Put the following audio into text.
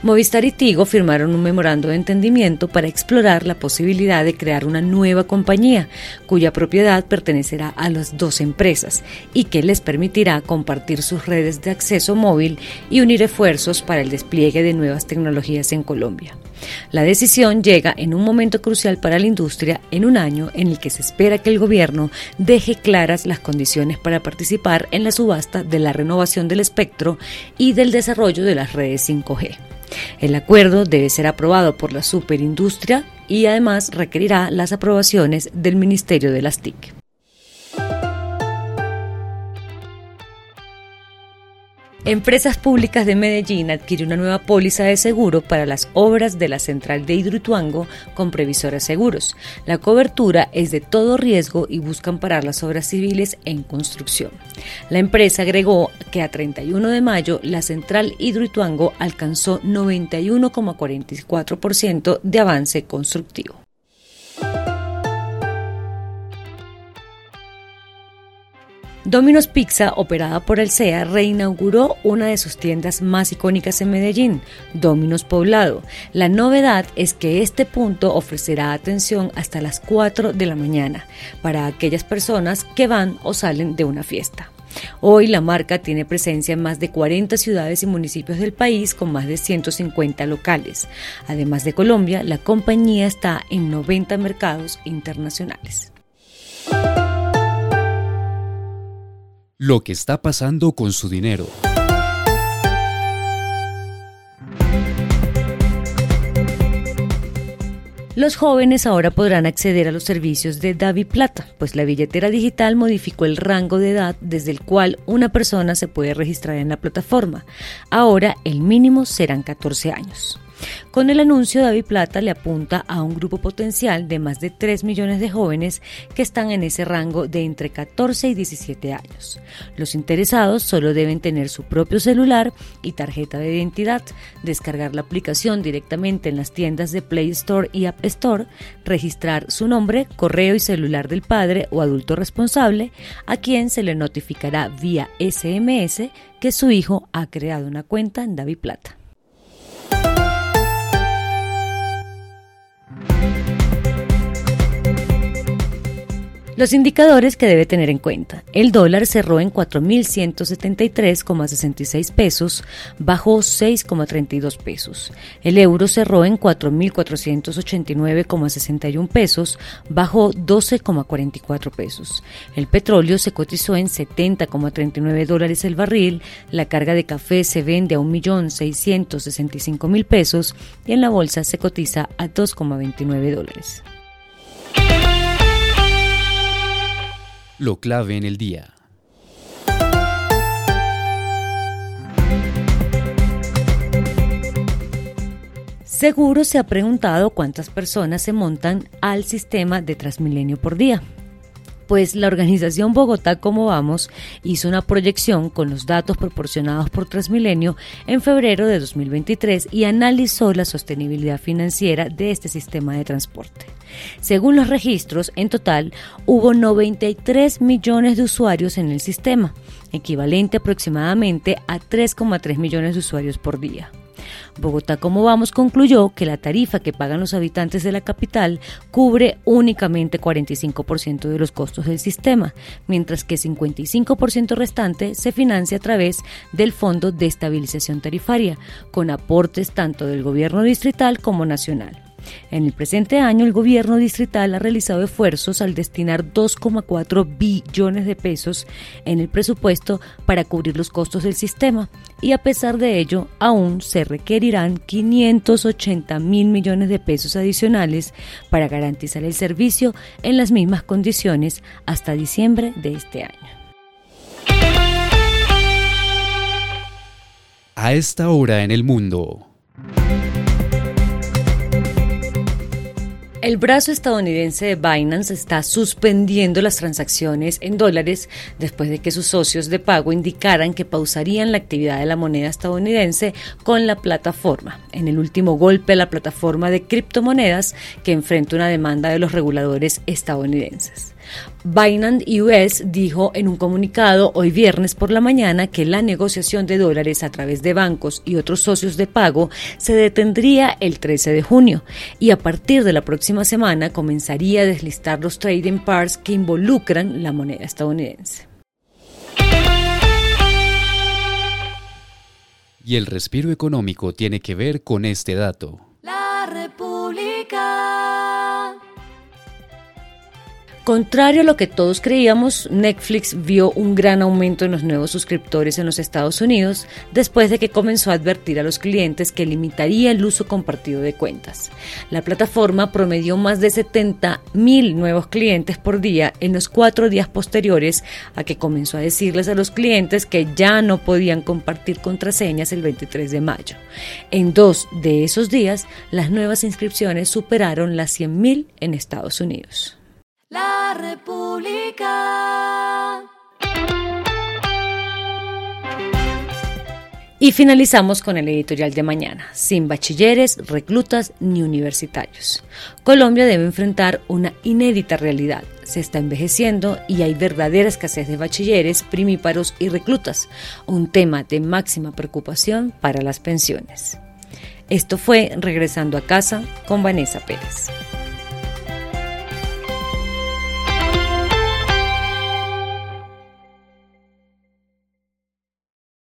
Movistar y Tigo firmaron un memorando de entendimiento para explorar la posibilidad de crear una nueva compañía cuya propiedad pertenecerá a las dos empresas y que les permitirá compartir sus redes de acceso móvil y unir esfuerzos para el despliegue de nuevas tecnologías en Colombia. La decisión llega en un momento crucial para la industria en un año en el que se espera que el gobierno deje claras las condiciones para participar en la subasta de la renovación del espectro y del desarrollo de las redes 5G. El acuerdo debe ser aprobado por la superindustria y además requerirá las aprobaciones del Ministerio de las TIC. Empresas Públicas de Medellín adquiere una nueva póliza de seguro para las obras de la central de Hidroituango con Previsora Seguros. La cobertura es de todo riesgo y buscan parar las obras civiles en construcción. La empresa agregó que a 31 de mayo la central Hidroituango alcanzó 91,44% de avance constructivo. Domino's Pizza, operada por el CEA, reinauguró una de sus tiendas más icónicas en Medellín, Domino's Poblado. La novedad es que este punto ofrecerá atención hasta las 4 de la mañana para aquellas personas que van o salen de una fiesta. Hoy la marca tiene presencia en más de 40 ciudades y municipios del país con más de 150 locales. Además de Colombia, la compañía está en 90 mercados internacionales. Lo que está pasando con su dinero. Los jóvenes ahora podrán acceder a los servicios de Davi Plata, pues la billetera digital modificó el rango de edad desde el cual una persona se puede registrar en la plataforma. Ahora el mínimo serán 14 años. Con el anuncio, David Plata le apunta a un grupo potencial de más de 3 millones de jóvenes que están en ese rango de entre 14 y 17 años. Los interesados solo deben tener su propio celular y tarjeta de identidad, descargar la aplicación directamente en las tiendas de Play Store y App Store, registrar su nombre, correo y celular del padre o adulto responsable, a quien se le notificará vía SMS que su hijo ha creado una cuenta en David Plata. Los indicadores que debe tener en cuenta. El dólar cerró en 4.173,66 pesos, bajó 6,32 pesos. El euro cerró en 4.489,61 pesos, bajó 12,44 pesos. El petróleo se cotizó en 70,39 dólares el barril, la carga de café se vende a 1.665.000 pesos y en la bolsa se cotiza a 2,29 dólares. Lo clave en el día. Seguro se ha preguntado cuántas personas se montan al sistema de Transmilenio por día pues la organización Bogotá Como Vamos hizo una proyección con los datos proporcionados por Transmilenio en febrero de 2023 y analizó la sostenibilidad financiera de este sistema de transporte. Según los registros, en total hubo 93 millones de usuarios en el sistema, equivalente aproximadamente a 3,3 millones de usuarios por día. Bogotá Como Vamos concluyó que la tarifa que pagan los habitantes de la capital cubre únicamente 45% de los costos del sistema, mientras que 55% restante se financia a través del Fondo de Estabilización Tarifaria, con aportes tanto del gobierno distrital como nacional. En el presente año, el gobierno distrital ha realizado esfuerzos al destinar 2,4 billones de pesos en el presupuesto para cubrir los costos del sistema y a pesar de ello, aún se requerirán 580 mil millones de pesos adicionales para garantizar el servicio en las mismas condiciones hasta diciembre de este año. A esta hora en el mundo. El brazo estadounidense de Binance está suspendiendo las transacciones en dólares después de que sus socios de pago indicaran que pausarían la actividad de la moneda estadounidense con la plataforma, en el último golpe la plataforma de criptomonedas que enfrenta una demanda de los reguladores estadounidenses. Binance US dijo en un comunicado hoy viernes por la mañana que la negociación de dólares a través de bancos y otros socios de pago se detendría el 13 de junio y a partir de la próxima semana comenzaría a deslistar los trading pairs que involucran la moneda estadounidense. Y el respiro económico tiene que ver con este dato. Contrario a lo que todos creíamos, Netflix vio un gran aumento en los nuevos suscriptores en los Estados Unidos después de que comenzó a advertir a los clientes que limitaría el uso compartido de cuentas. La plataforma promedió más de 70 mil nuevos clientes por día en los cuatro días posteriores a que comenzó a decirles a los clientes que ya no podían compartir contraseñas el 23 de mayo. En dos de esos días, las nuevas inscripciones superaron las 100 mil en Estados Unidos. República. Y finalizamos con el editorial de mañana, sin bachilleres, reclutas ni universitarios. Colombia debe enfrentar una inédita realidad. Se está envejeciendo y hay verdadera escasez de bachilleres, primíparos y reclutas, un tema de máxima preocupación para las pensiones. Esto fue Regresando a casa con Vanessa Pérez.